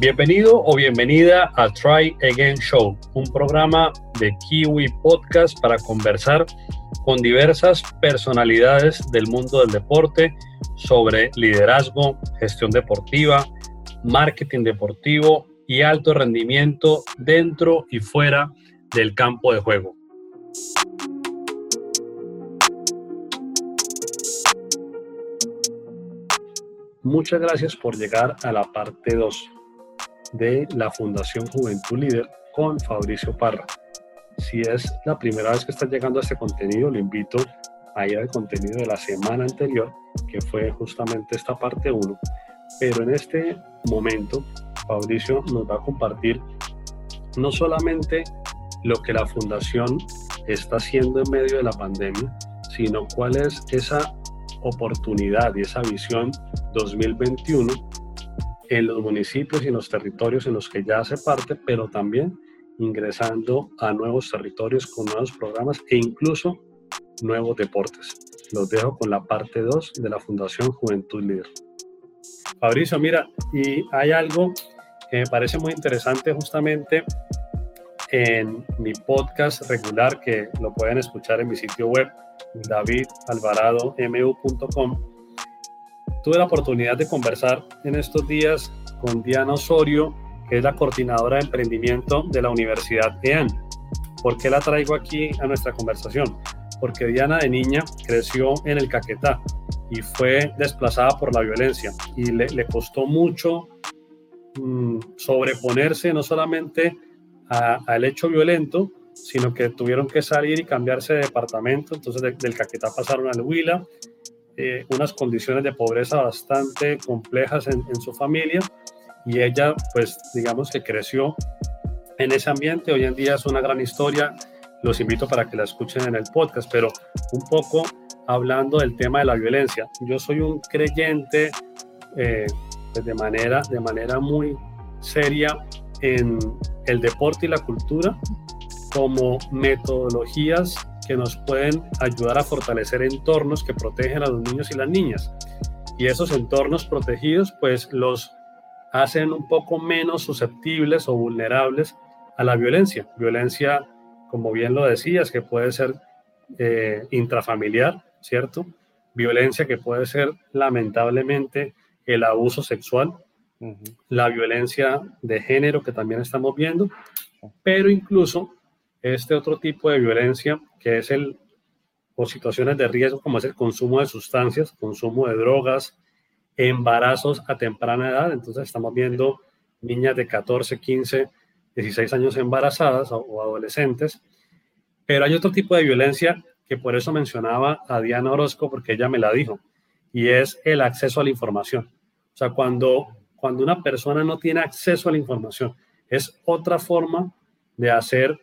Bienvenido o bienvenida a Try Again Show, un programa de Kiwi Podcast para conversar con diversas personalidades del mundo del deporte sobre liderazgo, gestión deportiva, marketing deportivo y alto rendimiento dentro y fuera del campo de juego. Muchas gracias por llegar a la parte 2 de la Fundación Juventud Líder con Fabricio Parra. Si es la primera vez que estás llegando a este contenido, lo invito a ir al contenido de la semana anterior, que fue justamente esta parte 1. Pero en este momento, Fabricio nos va a compartir no solamente lo que la Fundación está haciendo en medio de la pandemia, sino cuál es esa oportunidad y esa visión 2021 en los municipios y en los territorios en los que ya hace parte, pero también ingresando a nuevos territorios con nuevos programas e incluso nuevos deportes. Los dejo con la parte 2 de la Fundación Juventud Líder. Fabricio, mira, y hay algo que me parece muy interesante justamente en mi podcast regular que lo pueden escuchar en mi sitio web davidalvaradomu.com tuve la oportunidad de conversar en estos días con Diana Osorio, que es la coordinadora de emprendimiento de la Universidad EAN. ¿Por qué la traigo aquí a nuestra conversación? Porque Diana de niña creció en el Caquetá y fue desplazada por la violencia y le, costó mucho mm, sobreponerse no solamente al hecho violento, sino que tuvieron que salir y cambiarse de departamento, entonces del Caquetá pasaron al Huila eh, unas condiciones de pobreza bastante complejas en, su familia y ella pues digamos que creció en ese ambiente. Hoy en día es una gran historia, los invito para que la escuchen en el podcast, pero un poco hablando del tema de la violencia. Yo soy un creyente eh, pues, de, manera, de manera muy seria en el deporte y la cultura como metodologías que nos pueden ayudar a fortalecer entornos que protegen a los niños y las niñas. Y esos entornos protegidos pues los hacen un poco menos susceptibles o vulnerables a la violencia. Violencia, como bien lo decías, que puede ser eh, intrafamiliar, ¿cierto? Violencia que puede ser lamentablemente el abuso sexual, la violencia de género que también estamos viendo, pero incluso este otro tipo de violencia, que es el, o situaciones de riesgo, como es el consumo de sustancias, consumo de drogas, embarazos a temprana edad. Entonces estamos viendo niñas de 14, 15, 16 años embarazadas o, adolescentes. Pero hay otro tipo de violencia que por eso mencionaba a Diana Orozco, porque ella me la dijo, y es el acceso a la información. O sea, cuando, cuando una persona no tiene acceso a la información, es otra forma de hacer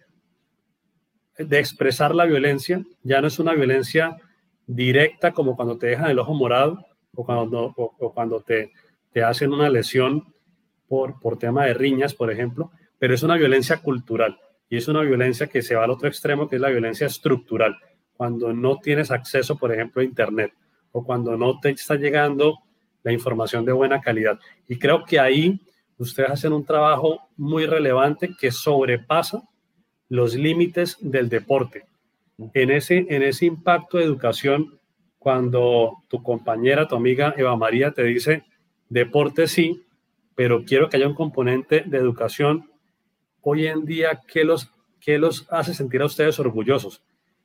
de expresar la violencia, ya no es una violencia directa como cuando te dejan el ojo morado o cuando, o, cuando te, te, hacen una lesión por, por tema de riñas, por ejemplo, pero es una violencia cultural y es una violencia que se va al otro extremo, que es la violencia estructural, cuando no tienes acceso, por ejemplo, a Internet o cuando no te está llegando la información de buena calidad. Y creo que ahí ustedes hacen un trabajo muy relevante que sobrepasa los límites del deporte. En ese, en ese impacto de educación, cuando tu compañera, tu amiga Eva María te dice, deporte sí, pero quiero que haya un componente de educación, hoy en día, ¿qué los, qué los hace sentir a ustedes orgullosos?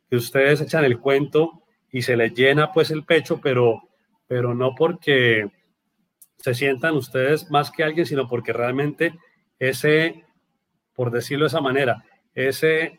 Que ustedes echan el cuento y se les llena pues el pecho, pero, pero no porque se sientan ustedes más que alguien, sino porque realmente ese, por decirlo de esa manera, ese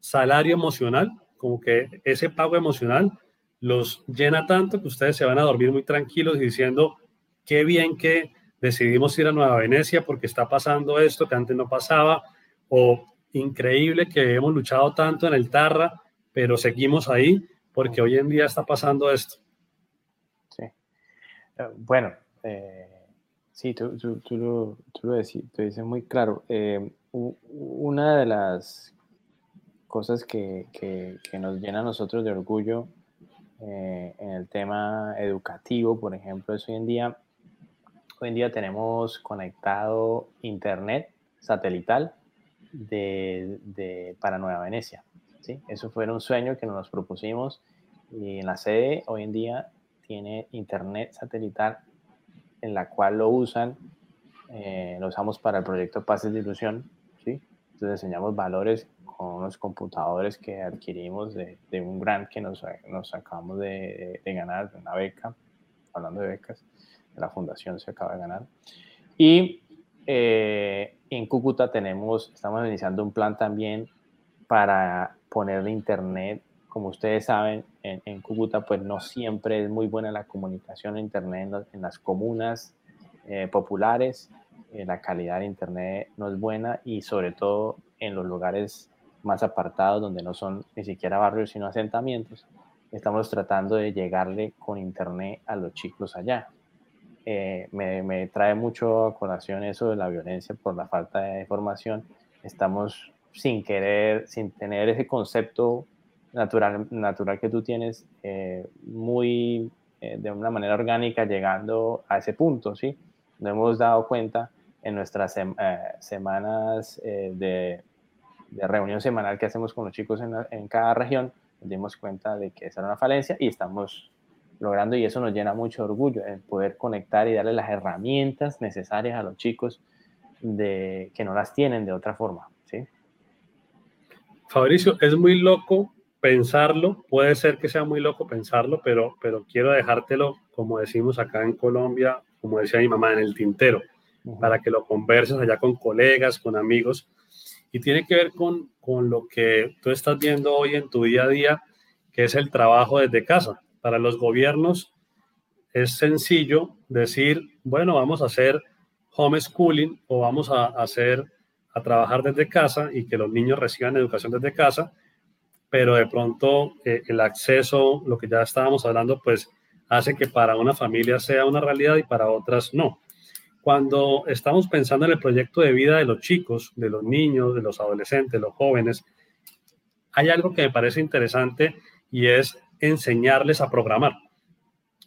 salario emocional, como que ese pago emocional los llena tanto que ustedes se van a dormir muy tranquilos diciendo, qué bien que decidimos ir a Nueva Venecia porque está pasando esto que antes no pasaba, o increíble que hemos luchado tanto en el Tarra, pero seguimos ahí porque hoy en día está pasando esto. Sí. Eh, bueno, eh, sí, tú, tú, tú, lo, tú, lo dices muy claro. Eh, una de las cosas que, nos llena a nosotros de orgullo eh, en el tema educativo, por ejemplo, es hoy en día hoy en día tenemos conectado internet satelital de, para Nueva Venecia. ¿sí? Eso fue un sueño que nos propusimos y en la sede hoy en día tiene internet satelital en la cual lo usan, eh, lo usamos para el proyecto Pases de Ilusión, ¿sí? Entonces enseñamos valores con unos computadores que adquirimos de, un grant que nos, nos acabamos de, de, ganar, de una beca, hablando de becas, de la fundación se acaba de ganar. Y eh, en Cúcuta tenemos, estamos iniciando un plan también para ponerle internet. Como ustedes saben, en, Cúcuta pues no siempre es muy buena la comunicación en internet en, las comunas eh, populares. Eh, la calidad de internet no es buena y sobre todo en los lugares más apartados donde no son ni siquiera barrios sino asentamientos. Estamos tratando de llegarle con internet a los chicos allá. Eh, me, trae mucho a colación eso de la violencia por la falta de información. Estamos sin querer, sin tener ese concepto natural, natural que tú tienes, eh, muy de una manera orgánica llegando a ese punto, ¿sí? Nos hemos dado cuenta en nuestras semanas de, de, reunión semanal que hacemos con los chicos en, en cada región, nos dimos cuenta de que esa era una falencia y estamos logrando y eso nos llena mucho orgullo, el poder conectar y darle las herramientas necesarias a los chicos de, que no las tienen de otra forma. ¿sí? Fabricio, es muy loco pensarlo, puede ser que sea muy loco pensarlo, pero, pero quiero dejártelo, como decimos acá en Colombia, como decía mi mamá, en el tintero, para que lo converses allá con colegas, con amigos. Y tiene que ver con, con lo que tú estás viendo hoy en tu día a día, que es el trabajo desde casa para los gobiernos es sencillo decir, bueno, vamos a hacer homeschooling o vamos a hacer a trabajar desde casa y que los niños reciban educación desde casa, pero de pronto eh, el acceso, lo que ya estábamos hablando, pues hace que para una familia sea una realidad y para otras no. Cuando estamos pensando en el proyecto de vida de los chicos, de los niños, de los adolescentes, de los jóvenes, hay algo que me parece interesante y es enseñarles a programar.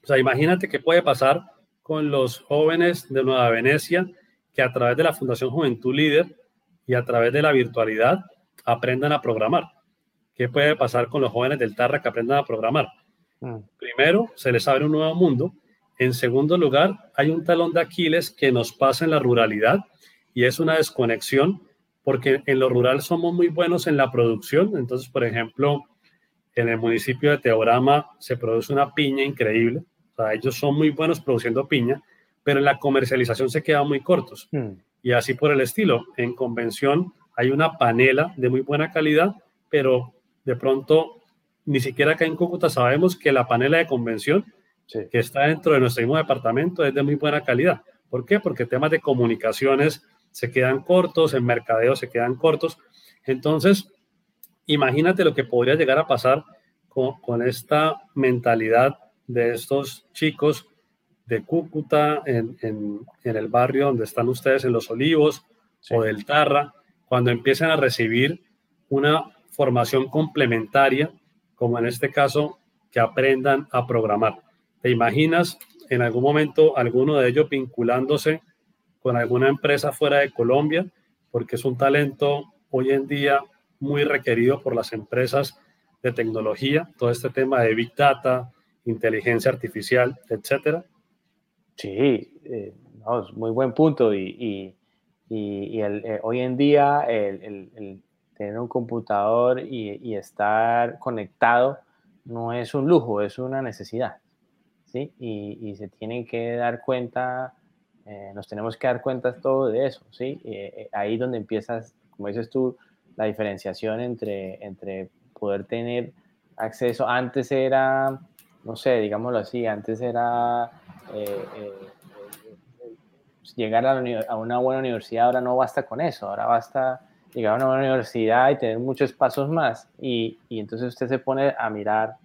O sea, imagínate qué puede pasar con los jóvenes de Nueva Venecia que a través de la Fundación Juventud Líder y a través de la virtualidad aprendan a programar. ¿Qué puede pasar con los jóvenes del Tarra que aprendan a programar? Mm. Primero, se les abre un nuevo mundo. En segundo lugar, hay un talón de Aquiles que nos pasa en la ruralidad y es una desconexión porque en lo rural somos muy buenos en la producción. Entonces, por ejemplo, en el municipio de Teorama se produce una piña increíble. O sea, ellos son muy buenos produciendo piña, pero en la comercialización se quedan muy cortos. Hmm. Y así por el estilo. En convención hay una panela de muy buena calidad, pero de pronto ni siquiera acá en Cúcuta sabemos que la panela de convención que está dentro de nuestro mismo departamento es de muy buena calidad. ¿Por qué? Porque temas de comunicaciones se quedan cortos, en mercadeo se quedan cortos. Entonces, imagínate lo que podría llegar a pasar con, esta mentalidad de estos chicos de Cúcuta, en, el barrio donde están ustedes, en Los Olivos o del Tarra, cuando empiezan a recibir una formación complementaria, como en este caso, que aprendan a programar. ¿Te imaginas en algún momento alguno de ellos vinculándose con alguna empresa fuera de Colombia? Porque es un talento hoy en día muy requerido por las empresas de tecnología, todo este tema de Big Data, inteligencia artificial, etcétera. Sí, eh, es muy buen punto y, el, eh, hoy en día el, tener un computador y, estar conectado no es un lujo, es una necesidad. ¿Sí? Y, se tienen que dar cuenta, eh, nos tenemos que dar cuenta todo de eso. ¿sí? ahí donde empiezas, como dices tú, la diferenciación entre, entre poder tener acceso. Antes era, no sé, digámoslo así, antes era eh, eh, llegar a, una buena universidad, ahora no basta con eso, ahora basta llegar a una buena universidad y tener muchos pasos más. Y, y entonces usted se pone a mirar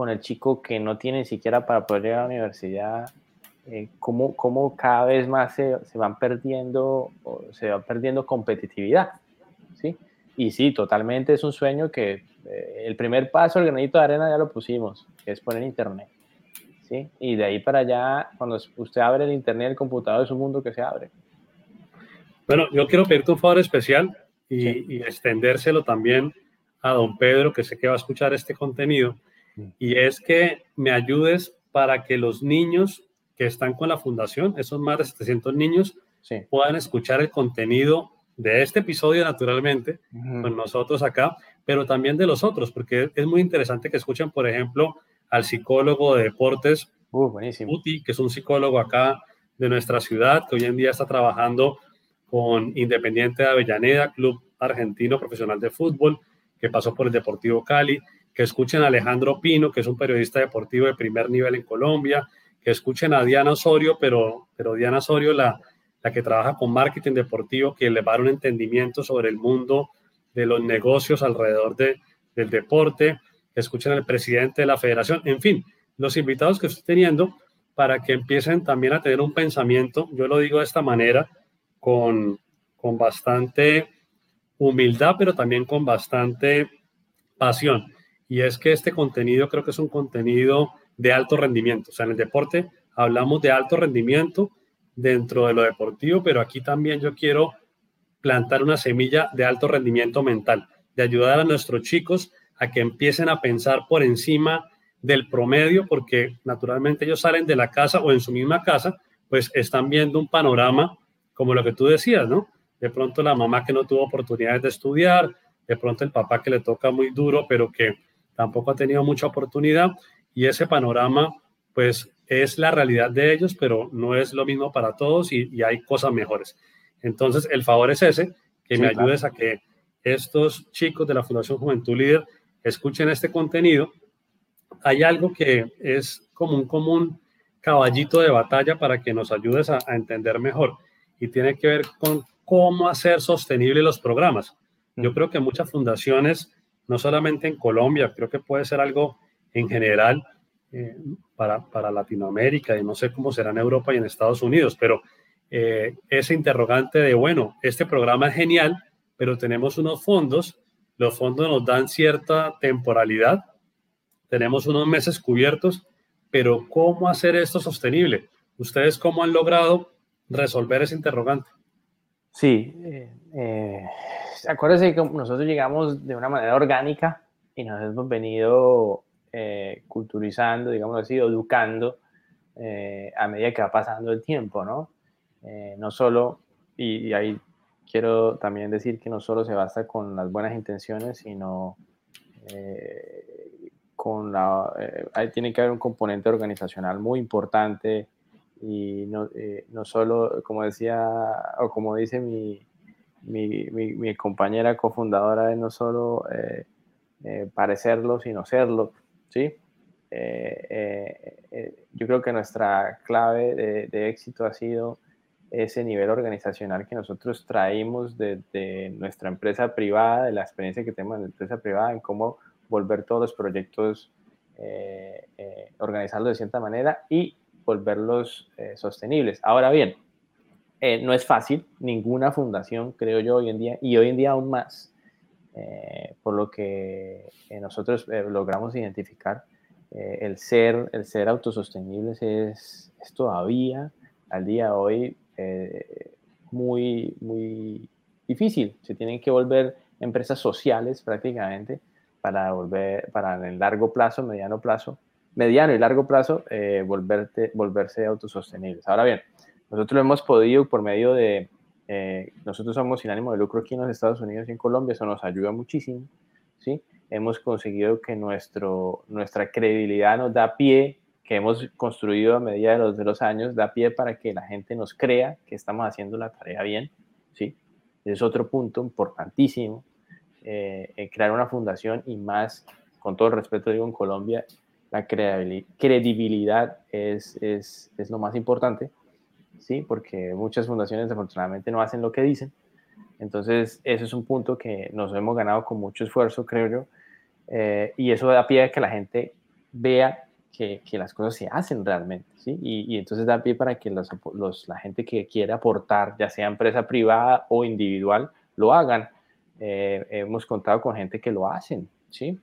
con el chico que no tiene ni siquiera para poder llegar a la universidad, eh, cómo, cómo, cada vez más se, se van perdiendo, se va perdiendo competitividad. ¿sí? Y sí, totalmente es un sueño que eh, el primer paso, el granito de arena ya lo pusimos, que es poner internet. ¿sí? Y de ahí para allá, cuando usted abre el internet, el computador es un mundo que se abre. Bueno, yo quiero pedirte un favor especial y, y extendérselo también a don Pedro, que sé que va a escuchar este contenido. Y es que me ayudes para que los niños que están con la fundación, esos más de 700 niños, puedan escuchar el contenido de este episodio naturalmente, con nosotros acá, pero también de los otros, porque es muy interesante que escuchen, por ejemplo, al psicólogo de deportes, uh, buenísimo. que es un psicólogo acá de nuestra ciudad, que hoy en día está trabajando con Independiente de Avellaneda, Club Argentino Profesional de Fútbol, que pasó por el Deportivo Cali, que escuchen a Alejandro Pino, que es un periodista deportivo de primer nivel en Colombia, que escuchen a Diana Osorio, pero, pero Diana Osorio, la, la que trabaja con marketing deportivo, que le va a dar un entendimiento sobre el mundo de los negocios alrededor de, del deporte, escuchen al presidente de la federación, en fin, los invitados que estoy teniendo para que empiecen también a tener un pensamiento, yo lo digo de esta manera, con, con bastante humildad, pero también con bastante pasión. Y es que este contenido creo que es un contenido de alto rendimiento. O sea, en el deporte hablamos de alto rendimiento dentro de lo deportivo, pero aquí también yo quiero plantar una semilla de alto rendimiento mental, de ayudar a nuestros chicos a que empiecen a pensar por encima del promedio, porque naturalmente ellos salen de la casa o en su misma casa, pues están viendo un panorama como lo que tú decías, ¿no? De pronto la mamá que no tuvo oportunidades de estudiar, de pronto el papá que le toca muy duro, pero que tampoco ha tenido mucha oportunidad, y ese panorama, pues es la realidad de ellos, pero no es lo mismo para todos y, hay cosas mejores. Entonces, el favor es ese, que me ayudes a que estos chicos de la Fundación Juventud Líder escuchen este contenido. Hay algo que es como un común caballito de batalla para que nos ayudes a, entender mejor y tiene que ver con cómo hacer sostenible los programas. Yo creo que muchas fundaciones, no solamente en Colombia, creo que puede ser algo en general eh, para, para, Latinoamérica y no sé cómo será en Europa y en Estados Unidos, pero eh, ese interrogante de, bueno, este programa es genial, pero tenemos unos fondos, los fondos nos dan cierta temporalidad, tenemos unos meses cubiertos, pero ¿cómo hacer esto sostenible? ¿Ustedes cómo han logrado resolver ese interrogante? Sí, eh, eh acuérdense que nosotros llegamos de una manera orgánica y nos hemos venido eh, culturizando, digamos así, educando eh, a medida que va pasando el tiempo, ¿no? Eh, no solo, y, ahí quiero también decir que no solo se basta con las buenas intenciones, sino con la, ahí tiene que haber un componente organizacional muy importante y no, no solo, como decía, o como dice mi, mi, mi, compañera cofundadora, no solo parecerlo, sino serlo. ¿sí? Eh, eh, eh, yo creo que nuestra clave de, éxito ha sido ese nivel organizacional que nosotros traímos de, nuestra empresa privada, de la experiencia que tenemos en la empresa privada, en cómo volver todos los proyectos, organizarlos de cierta manera y volverlos sostenibles. Ahora bien, no es fácil, ninguna fundación, creo yo, hoy en día, y hoy en día aún más, eh, por lo que eh, nosotros eh, logramos identificar el, ser, el ser autosostenibles es, es, todavía al día de hoy muy, muy difícil. Se tienen que volver empresas sociales prácticamente para volver, para en el largo plazo, mediano plazo, mediano y largo plazo, volverte, volverse autosostenibles. Ahora bien, nosotros hemos podido por medio de, eh, nosotros somos sin ánimo de lucro aquí en los Estados Unidos y en Colombia, eso nos ayuda muchísimo, ¿sí? Hemos conseguido que nuestro, nuestra credibilidad nos da pie, que hemos construido a medida de los, de los años, da pie para que la gente nos crea que estamos haciendo la tarea bien, ¿sí? es otro punto importantísimo, eh, crear una fundación y más, con todo el respeto digo, en Colombia, la credibilidad es, es, es lo más importante ¿sí? Porque muchas fundaciones desafortunadamente no hacen lo que dicen. Entonces, eso es un punto que nos hemos ganado con mucho esfuerzo, creo yo, eh, y eso da pie a que la gente vea que, que las cosas se hacen realmente, ¿sí? Y, y entonces da pie para que los, los, la gente que quiere aportar, ya sea empresa privada o individual, lo hagan. Eh, hemos contado con gente que lo hacen, ¿sí?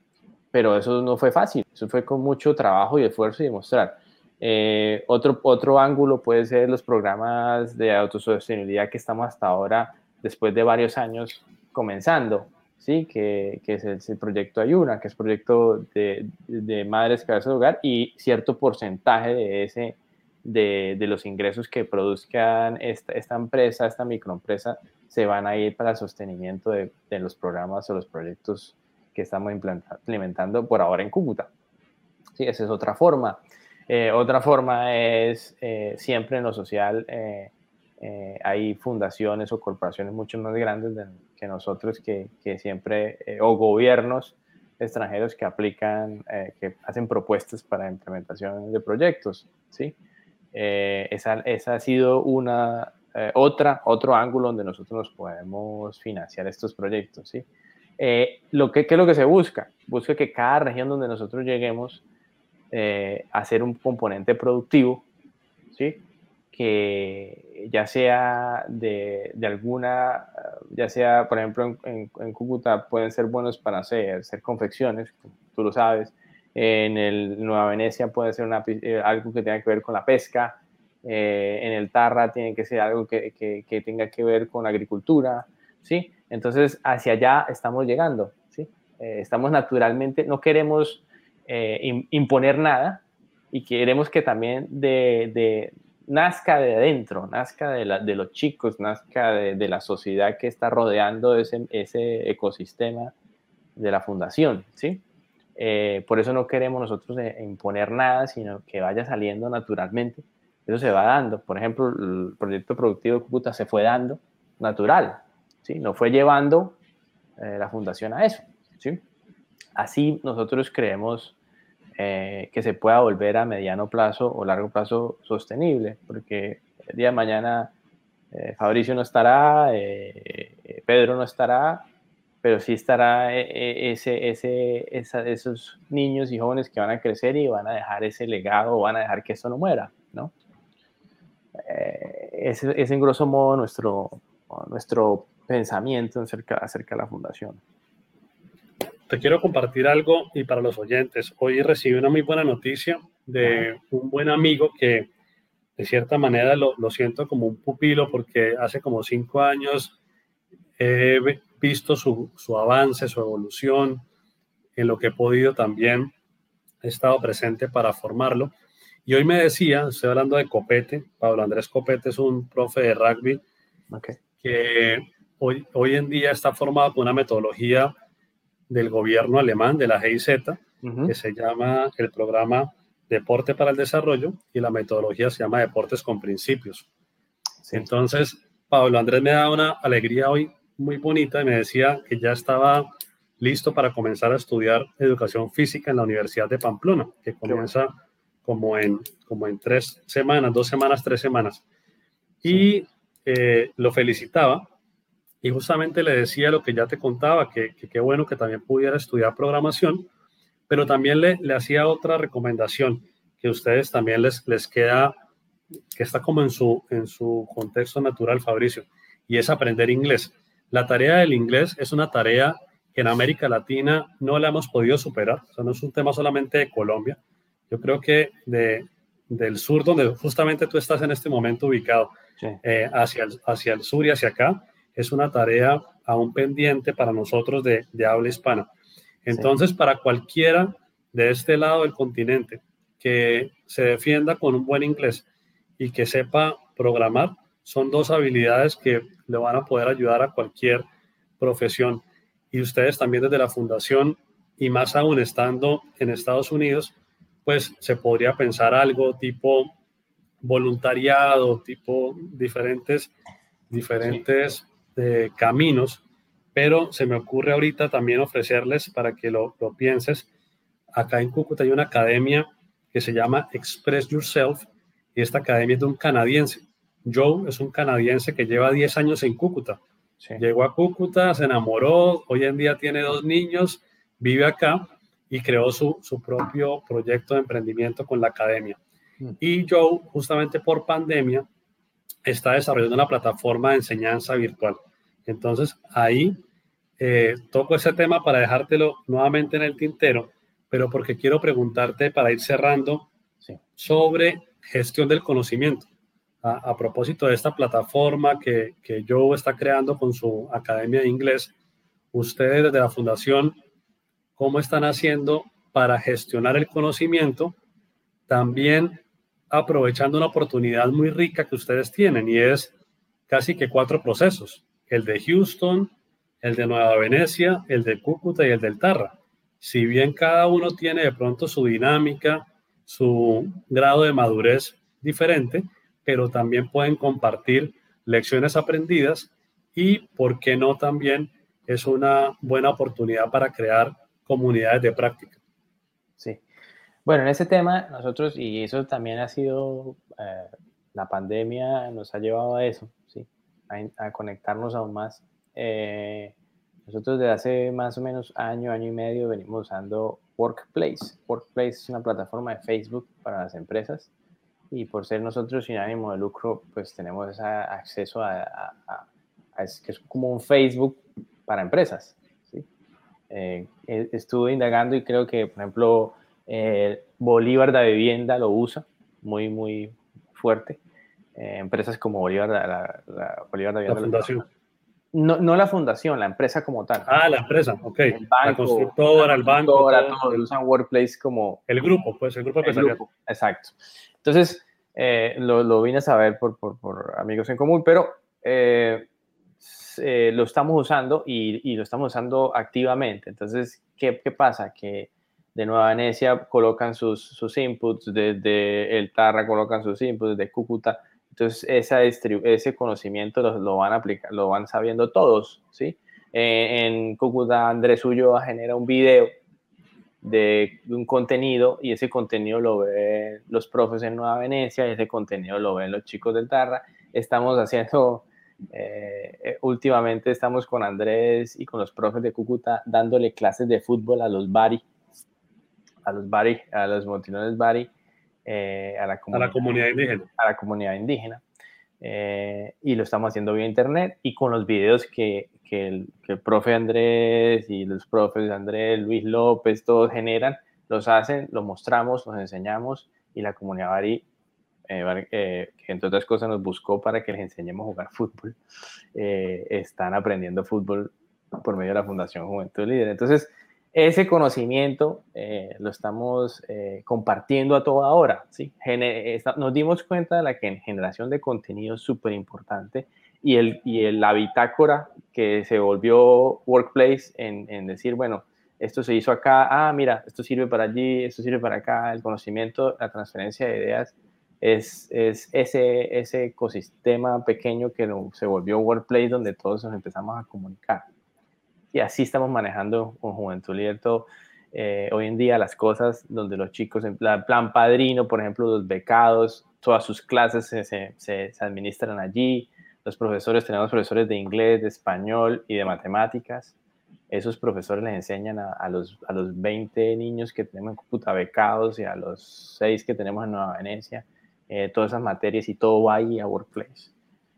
Pero eso no fue fácil, eso fue con mucho trabajo y esfuerzo y demostrar. Eh, otro, otro ángulo puede ser los programas de autosostenibilidad que estamos hasta ahora, después de varios años, comenzando, ¿sí? que, que es el, proyecto Ayuna, que es proyecto de, de madres cabezas de hogar y cierto porcentaje de, ese, de, de los ingresos que produzcan esta, esta, empresa, esta microempresa, se van a ir para el sostenimiento de, de los programas o los proyectos que estamos implementando por ahora en Cúcuta. Sí, esa es otra forma. Eh, otra forma es eh, siempre en lo social eh, hay fundaciones o corporaciones mucho más grandes que nosotros que, que siempre, o gobiernos extranjeros que aplican, que hacen propuestas para implementación de proyectos, ¿sí? esa, esa, ha sido una, otra, otro ángulo donde nosotros nos podemos financiar estos proyectos, ¿sí? Lo que, ¿Qué es lo que se busca? Busca que cada región donde nosotros lleguemos eh, hacer un componente productivo, ¿sí? que ya sea de, de, alguna, ya sea, por ejemplo, en, en, Cúcuta pueden ser buenos para hacer, hacer, confecciones, tú lo sabes, en el Nueva Venecia puede ser una, eh, algo que tenga que ver con la pesca, eh, en el Tarra tiene que ser algo que, que, que, tenga que ver con la agricultura, ¿sí? Entonces, hacia allá estamos llegando, ¿sí? estamos naturalmente, no queremos eh, imponer nada y queremos que también de, nazca de adentro, nazca de, de los chicos, nazca de, la sociedad que está rodeando ese, ese ecosistema de la fundación, ¿sí? Eh, por eso no queremos nosotros eh, imponer nada, sino que vaya saliendo naturalmente. Eso se va dando. Por ejemplo, el proyecto productivo de Cúcuta se fue dando natural, ¿sí? No fue llevando la fundación a eso, ¿sí? Así nosotros creemos eh, que se pueda volver a mediano plazo o largo plazo sostenible, porque el día de mañana eh, Fabricio no estará, eh, Pedro no estará, pero sí estará ese, esos niños y jóvenes que van a crecer y van a dejar ese legado, van a dejar que esto no muera, ¿no? ese es en grosso modo nuestro, nuestro pensamiento acerca, acerca de la fundación te quiero compartir algo y para los oyentes. Hoy recibí una muy buena noticia de un buen amigo que de cierta manera lo, lo, siento como un pupilo porque hace como cinco años he visto su, su, avance, su evolución, en lo que he podido también he estado presente para formarlo. Y hoy me decía, estoy hablando de Copete, Pablo Andrés Copete es un profe de rugby que hoy, hoy en día está formado con una metodología del gobierno alemán, de la GIZ, que se llama el programa Deporte para el Desarrollo y la metodología se llama Deportes con Principios. Entonces, Pablo Andrés me da una alegría hoy muy bonita y me decía que ya estaba listo para comenzar a estudiar educación física en la Universidad de Pamplona, que comienza como en, como en tres semanas, dos semanas, tres semanas. Y eh, lo felicitaba y justamente le decía lo que ya te contaba, que qué bueno que también pudiera estudiar programación, pero también le, le hacía otra recomendación que a ustedes también les, les queda, que está como en su, en su contexto natural, Fabricio, y es aprender inglés. La tarea del inglés es una tarea que en América Latina no la hemos podido superar, o sea, no es un tema solamente de Colombia. Yo creo que de, del sur, donde justamente tú estás en este momento ubicado, eh, hacia, el, hacia el sur y hacia acá, es una tarea aún pendiente para nosotros de, habla hispana. Entonces, para cualquiera de este lado del continente que se defienda con un buen inglés y que sepa programar, son dos habilidades que le van a poder ayudar a cualquier profesión. Y ustedes también desde la fundación, y más aún estando en Estados Unidos, pues se podría pensar algo tipo voluntariado, tipo diferentes, diferentes caminos, pero se me ocurre ahorita también ofrecerles para que lo, lo pienses. Acá en Cúcuta hay una academia que se llama Express Yourself y esta academia es de un canadiense. Joe es un canadiense que lleva 10 años en Cúcuta. Llegó a Cúcuta, se enamoró, hoy en día tiene dos niños, vive acá y creó su, su propio proyecto de emprendimiento con la academia. Mm. Y Joe, justamente por pandemia, está desarrollando una plataforma de enseñanza virtual. Entonces ahí eh, toco ese tema para dejártelo nuevamente en el tintero, pero porque quiero preguntarte para ir cerrando sobre gestión del conocimiento. A, propósito de esta plataforma que, que Joe está creando con su Academia de Inglés, ustedes desde la Fundación, ¿cómo están haciendo para gestionar el conocimiento? También aprovechando una oportunidad muy rica que ustedes tienen y es casi que cuatro procesos, el de Houston, el de Nueva Venecia, el de Cúcuta y el del Tarra. Si bien cada uno tiene de pronto su dinámica, su grado de madurez diferente, pero también pueden compartir lecciones aprendidas y, ¿por qué no también es una buena oportunidad para crear comunidades de práctica? Sí. Bueno, en ese tema nosotros, y eso también ha sido, eh, la pandemia nos ha llevado a eso, ¿sí? a, conectarnos aún más. Eh, nosotros desde hace más o menos año, año y medio venimos usando Workplace. Workplace es una plataforma de Facebook para las empresas y por ser nosotros sin ánimo de lucro, pues tenemos ese acceso a, es, que es como un Facebook para empresas. ¿sí? Eh, estuve indagando y creo que, por ejemplo, eh, Bolívar de Vivienda lo usa muy, muy fuerte. Eh, empresas como Bolívar, la, la, Bolívar de. La fundación. No, no, la fundación, la empresa como tal. Ah, la empresa, ok. El banco, la constructora, el banco. Todo, usan Workplace como... El grupo, pues, el grupo el grupo, exacto. Entonces, eh, lo, lo, vine a saber por, por, por amigos en común, pero eh, eh, lo estamos usando y, y, lo estamos usando activamente. Entonces, ¿qué, qué pasa? Que de Nueva Venecia colocan sus, sus inputs, desde el Tarra colocan sus inputs, desde Cúcuta entonces, esa ese conocimiento lo, lo, van a aplicar, lo van sabiendo todos, ¿sí? Eh, en Cúcuta, Andrés Ulloa genera un video de, un contenido y ese contenido lo ven los profes en Nueva Venecia y ese contenido lo ven los chicos del Tarra. Estamos haciendo, eh, eh, últimamente estamos con Andrés y con los profes de Cúcuta dándole clases de fútbol a los Bari, a los Bari, a los Montinones Bari eh, a, la comunidad, indígena. A la comunidad indígena. Eh, y lo estamos haciendo vía internet y con los videos que, que, el, profe Andrés y los profes Andrés, Luis López, todos generan, los hacen, los mostramos, los enseñamos y la comunidad Bari, eh, que entre otras cosas nos buscó para que les enseñemos a jugar fútbol, están aprendiendo fútbol por medio de la Fundación Juventud Líder. Entonces, ese conocimiento eh, lo estamos eh, compartiendo a toda hora. ¿sí? nos dimos cuenta de la que en generación de contenido es súper importante y, el, y la bitácora que se volvió Workplace en, decir, bueno, esto se hizo acá, ah, mira, esto sirve para allí, esto sirve para acá, el conocimiento, la transferencia de ideas es, es ese, ese ecosistema pequeño que se volvió Workplace donde todos nos empezamos a comunicar y así estamos manejando con Juventud Líder eh, hoy en día las cosas donde los chicos, en plan, padrino, por ejemplo, los becados, todas sus clases se, se, se, administran allí. Los profesores, tenemos profesores de inglés, de español y de matemáticas. Esos profesores les enseñan a, a, los, a los 20 niños que tenemos en Cúcuta becados y a los 6 que tenemos en Nueva Venecia, eh, todas esas materias y todo va ahí a Workplace.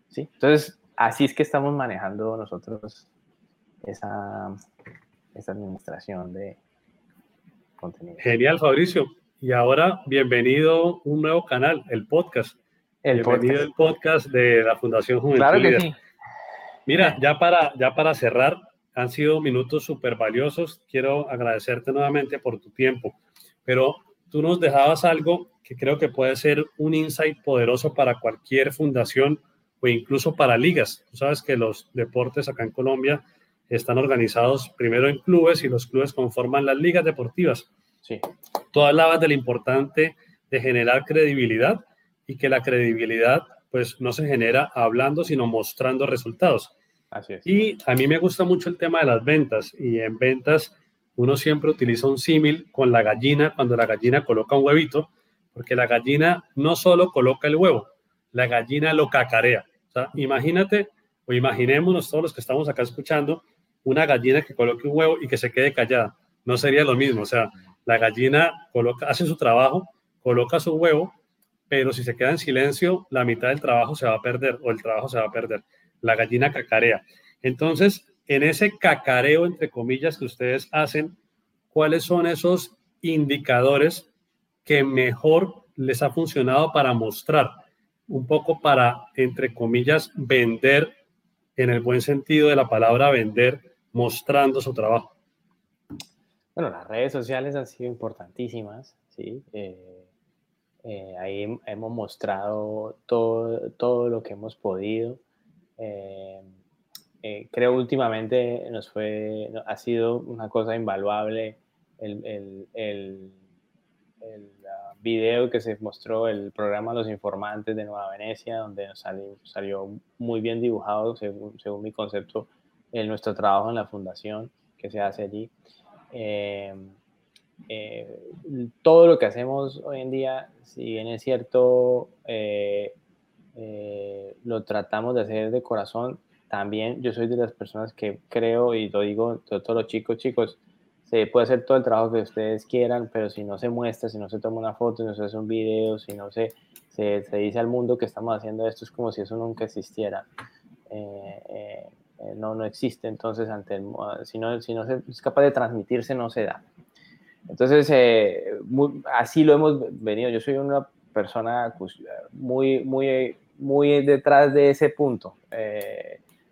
¿sí? Entonces, así es que estamos manejando nosotros esa, esa administración de contenido. Genial, Fabricio. Y ahora, bienvenido a un nuevo canal, el podcast. El bienvenido podcast. el podcast de la Fundación Juventud claro que Sí. Mira, ya para, ya para cerrar, han sido minutos súper valiosos. Quiero agradecerte nuevamente por tu tiempo, pero tú nos dejabas algo que creo que puede ser un insight poderoso para cualquier fundación o incluso para ligas. Tú sabes que los deportes acá en Colombia están organizados primero en clubes y los clubes conforman las ligas deportivas. Sí. Tú hablabas de lo importante de generar credibilidad y que la credibilidad pues no se genera hablando, sino mostrando resultados. Así es. Y a mí me gusta mucho el tema de las ventas y en ventas uno siempre utiliza un símil con la gallina cuando la gallina coloca un huevito, porque la gallina no solo coloca el huevo, la gallina lo cacarea. O sea, imagínate o imaginémonos todos los que estamos acá escuchando una gallina que coloque un huevo y que se quede callada. No sería lo mismo. O sea, la gallina coloca, hace su trabajo, coloca su huevo, pero si se queda en silencio, la mitad del trabajo se va a perder o el trabajo se va a perder. La gallina cacarea. Entonces, en ese cacareo, entre comillas, que ustedes hacen, ¿cuáles son esos indicadores que mejor les ha funcionado para mostrar, un poco para, entre comillas, vender en el buen sentido de la palabra vender, mostrando su trabajo? Bueno, las redes sociales han sido importantísimas, ¿sí? Eh, eh, ahí hemos mostrado todo, todo lo que hemos podido. Eh, creo últimamente nos fue, ha sido una cosa invaluable el, el, el, el video que se mostró, el programa Los Informantes de Nueva Venecia, donde nos salió, salió muy bien dibujado, según, según mi concepto, en nuestro trabajo en la fundación que se hace allí. Eh, eh, todo lo que hacemos hoy en día, si bien es cierto, eh, lo tratamos de hacer de corazón, también yo soy de las personas que creo y lo digo a todos los chicos, chicos, se puede hacer todo el trabajo que ustedes quieran, pero si no se muestra, si no se toma una foto, si no se hace un video, si no se, se, dice al mundo que estamos haciendo esto, es como si eso nunca existiera. Eh, eh, no, no existe, entonces ante el, si, no, si no se, es capaz de transmitirse, no se da. Entonces, así lo hemos venido. Yo soy una persona pues, muy, muy, muy detrás de ese punto.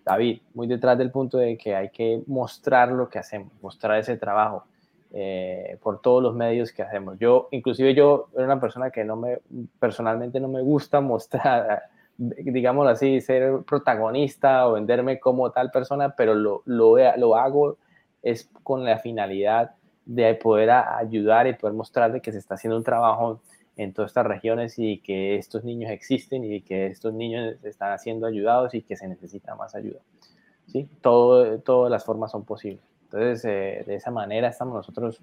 David, muy detrás del punto de que hay que mostrar lo que hacemos, mostrar ese trabajo eh, por todos los medios que hacemos. Yo, inclusive yo, era una persona que no me, personalmente no me gusta mostrar, digámoslo así, ser protagonista o venderme como tal persona, pero lo, lo, lo hago es con la finalidad de poder ayudar y poder mostrarle que se está haciendo un trabajo en todas estas regiones y que estos niños existen y que estos niños están siendo ayudados y que se necesita más ayuda. ¿sí? Todo, todas las formas son posibles. Entonces, eh, de esa manera estamos nosotros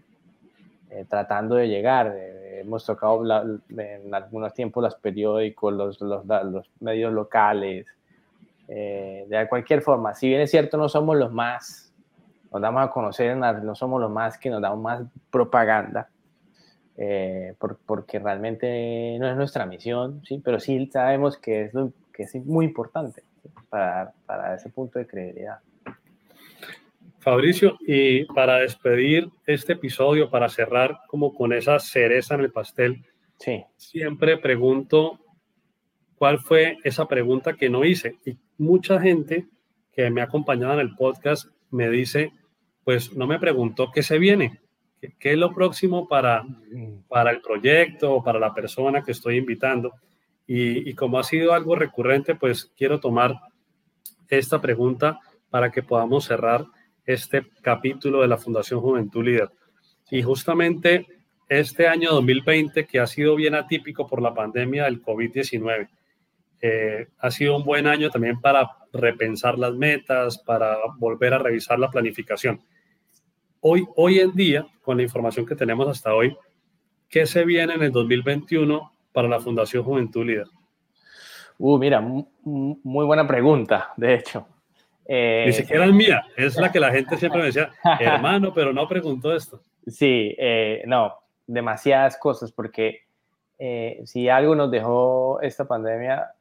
eh, tratando de llegar. Eh, hemos tocado en algunos tiempos los periódicos, los, los, los medios locales, de cualquier forma. Si bien es cierto, no somos los más, nos damos a conocer, no somos los más que nos damos más propaganda, eh, porque realmente no es nuestra misión, ¿sí? pero sí sabemos que es, que es muy importante para, para ese punto de credibilidad. Fabricio, y para despedir este episodio, para cerrar como con esa cereza en el pastel, sí. siempre pregunto cuál fue esa pregunta que no hice. Y mucha gente que me ha acompañado en el podcast me dice, pues no me preguntó qué se viene. ¿Qué, es lo próximo para, para el proyecto o para la persona que estoy invitando? Y, como ha sido algo recurrente, pues quiero tomar esta pregunta para que podamos cerrar este capítulo de la Fundación Juventud Líder. Y justamente este año 2020, que ha sido bien atípico por la pandemia del COVID-19, eh, ha sido un buen año también para repensar las metas, para volver a revisar la planificación hoy, hoy en día, con la información que tenemos hasta hoy, ¿qué se viene en el 2021 para la Fundación Juventud Líder? Uh, mira, muy buena pregunta, de hecho. Eh, Ni siquiera es mía, es la que la gente siempre me decía, hermano, pero no preguntó esto. Sí, eh, no, demasiadas cosas, porque eh, si algo nos dejó esta pandemia,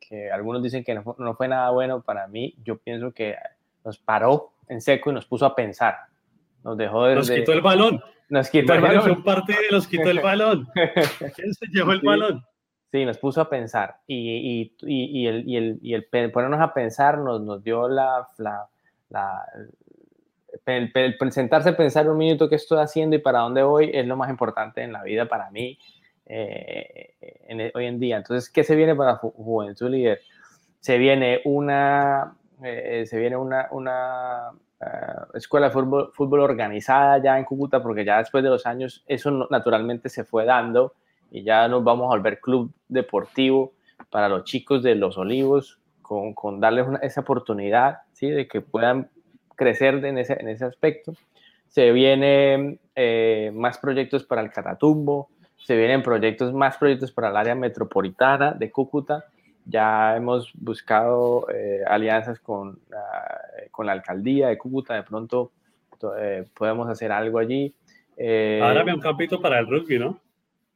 que algunos dicen que no, no, fue nada bueno para mí, yo pienso que nos paró en seco y nos puso a pensar. Nos dejó Nos quitó el balón. Nos quitó el balón. un partido y nos quitó el balón. ¿Quién se llevó el balón? Sí, nos puso a pensar. Y, y, y, el, y, el, y el ponernos a pensar nos, nos dio la, la, el, el, a pensar un minuto qué estoy haciendo y para dónde voy es lo más importante en la vida para mí eh, hoy en día. Entonces, ¿qué se viene para Juventud Líder? Se viene una, eh, se viene una, una eh, escuela de fútbol, fútbol, organizada ya en Cúcuta, porque ya después de los años eso naturalmente se fue dando y ya nos vamos a volver club deportivo para los chicos de Los Olivos, con, con darles esa oportunidad ¿sí? de que puedan crecer en ese, en ese aspecto. Se vienen eh, más proyectos para el Catatumbo, se vienen proyectos, más proyectos para el área metropolitana de Cúcuta ya hemos buscado eh, alianzas con, eh, con la alcaldía de Cúcuta, de pronto podemos hacer algo allí. Ahora me un campito para el rugby, ¿no?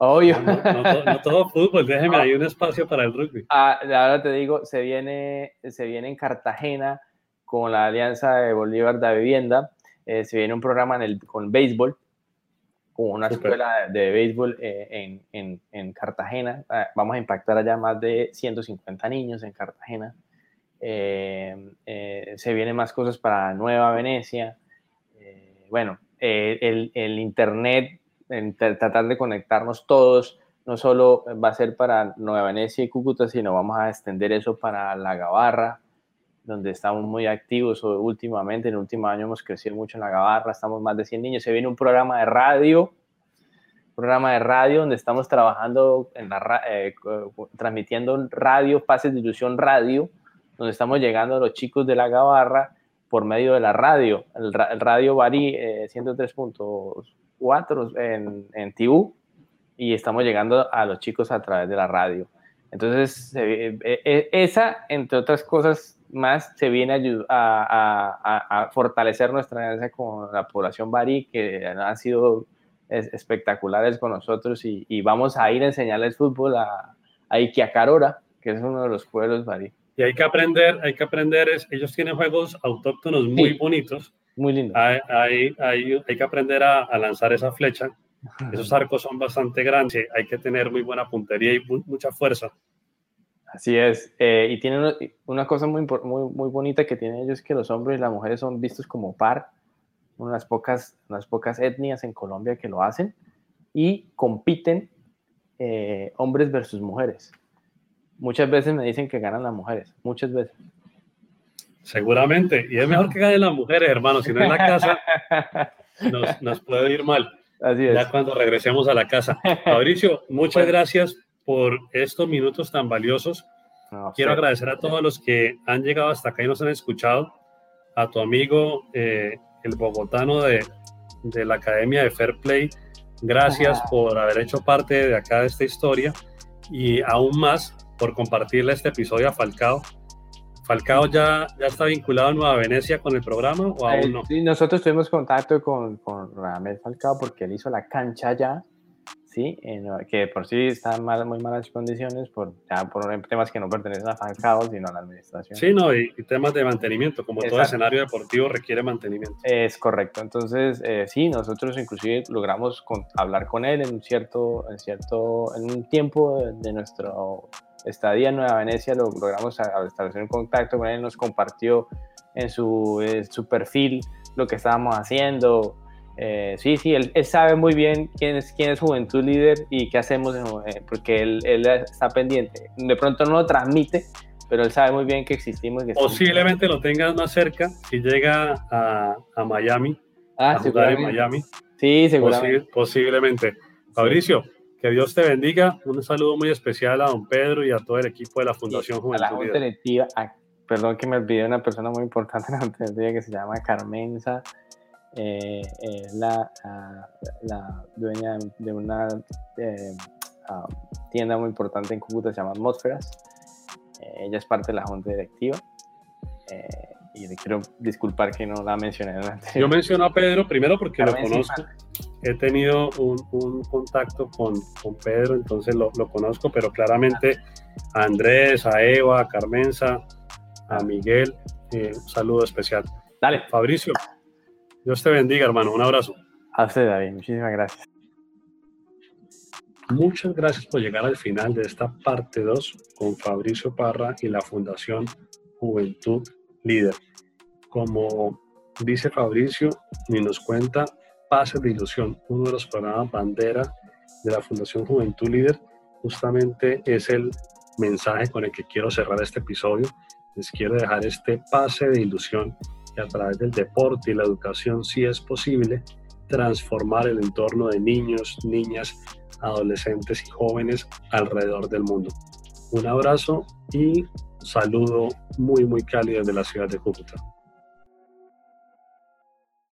Obvio. No, todo, fútbol, déjeme ahí un espacio para el rugby. Ah, ahora te digo, se viene, se viene en Cartagena con la Alianza de Bolívar de Vivienda, se viene un programa en el, con béisbol, con una escuela de, béisbol en, en, en, Cartagena. Ah, vamos a impactar allá más de 150 niños en Cartagena. se vienen más cosas para Nueva Venecia. bueno, el, el, Internet, tratar de conectarnos todos, no solo va a ser para Nueva Venecia y Cúcuta, sino vamos a extender eso para La Gabarra, donde estamos muy activos últimamente. En el último año hemos crecido mucho en La Gabarra, estamos más de 100 niños. Se viene un programa de radio, programa de radio donde estamos trabajando, en la, eh, transmitiendo radio, pases de ilusión radio, donde estamos llegando a los chicos de La Gabarra por medio de la radio. El, radio Bari 103.4 eh, en, en TU y estamos llegando a los chicos a través de la radio. Entonces, eh, eh, esa, entre otras cosas más, se viene a, a, fortalecer nuestra alianza con la población Bari, que han sido espectaculares con nosotros y, vamos a ir a enseñarles fútbol a, a Iquiacarora, que es uno de los pueblos Bari. Y hay que aprender, hay que aprender, es, ellos tienen juegos autóctonos muy bonitos. Muy lindos. Hay, hay, hay, hay, que aprender a, a lanzar esa flecha esos arcos son bastante grandes, hay que tener muy buena puntería y mucha fuerza. Así es, eh, y tienen una cosa muy, muy, muy bonita que tienen ellos que los hombres y las mujeres son vistos como par, unas pocas, unas pocas etnias en Colombia que lo hacen, y compiten eh, hombres versus mujeres. Muchas veces me dicen que ganan las mujeres, muchas veces. Seguramente, y es mejor que ganen las mujeres, hermano, si no en la casa nos, nos puede ir mal. Así es. Ya cuando regresemos a la casa. Mauricio, muchas gracias por estos minutos tan valiosos. Quiero agradecer a todos los que han llegado hasta acá y nos han escuchado. A tu amigo, eh, el bogotano de, de, la Academia de Fair Play, gracias por haber hecho parte de acá de esta historia y aún más por compartirle este episodio a Falcao ¿Falcao ya, ya está vinculado a Nueva Venecia con el programa o aún eh, no? Sí, nosotros tuvimos contacto con, con Ramel Falcao porque él hizo la cancha ya, ¿sí? que por sí está en muy malas condiciones por, ya por temas que no pertenecen a Falcao, sino a la administración. Sí, no, y, temas de mantenimiento, como todo escenario deportivo requiere mantenimiento. Es correcto, entonces eh, sí, nosotros inclusive logramos hablar con él en cierto, en cierto, en un tiempo de nuestro estadía en Nueva Venecia lo logramos establecer un contacto con él, nos compartió en su, su perfil lo que estábamos haciendo. Eh, sí, sí, él, sabe muy bien quién es, quién es Juventud Líder y qué hacemos, eh, porque él, él, está pendiente. De pronto no lo transmite, pero él sabe muy bien que existimos. Posiblemente lo tengas más cerca si llega a, a Miami, ah, a jugar en Miami. Sí, seguramente. posiblemente. Fabricio, que Dios te bendiga. Un saludo muy especial a don Pedro y a todo el equipo de la Fundación Juventud. A la Junta Directiva, perdón que me olvidé de una persona muy importante en la Junta Directiva que se llama Carmenza. Eh, la, la, dueña de una eh, ah, tienda muy importante en Cúcuta, se llama Atmósferas. Eh, ella es parte de la Junta Directiva. y le quiero disculpar que no la mencioné antes. Yo menciono a Pedro primero porque lo conozco he tenido un, contacto con, con, Pedro, entonces lo, lo, conozco, pero claramente a Andrés, a Eva, a Carmenza, a Miguel, eh, un saludo especial. Dale. Fabricio, Dios te bendiga, hermano. Un abrazo. A usted, David. Muchísimas gracias. Muchas gracias por llegar al final de esta parte 2 con Fabricio Parra y la Fundación Juventud Líder. Como dice Fabricio y nos cuenta, Pases de Ilusión, uno de los programas bandera de la Fundación Juventud Líder, justamente es el mensaje con el que quiero cerrar este episodio. Les quiero dejar este pase de ilusión que a través del deporte y la educación, si es posible, transformar el entorno de niños, niñas, adolescentes y jóvenes alrededor del mundo. Un abrazo y saludo muy, muy cálido desde la ciudad de Cúcuta.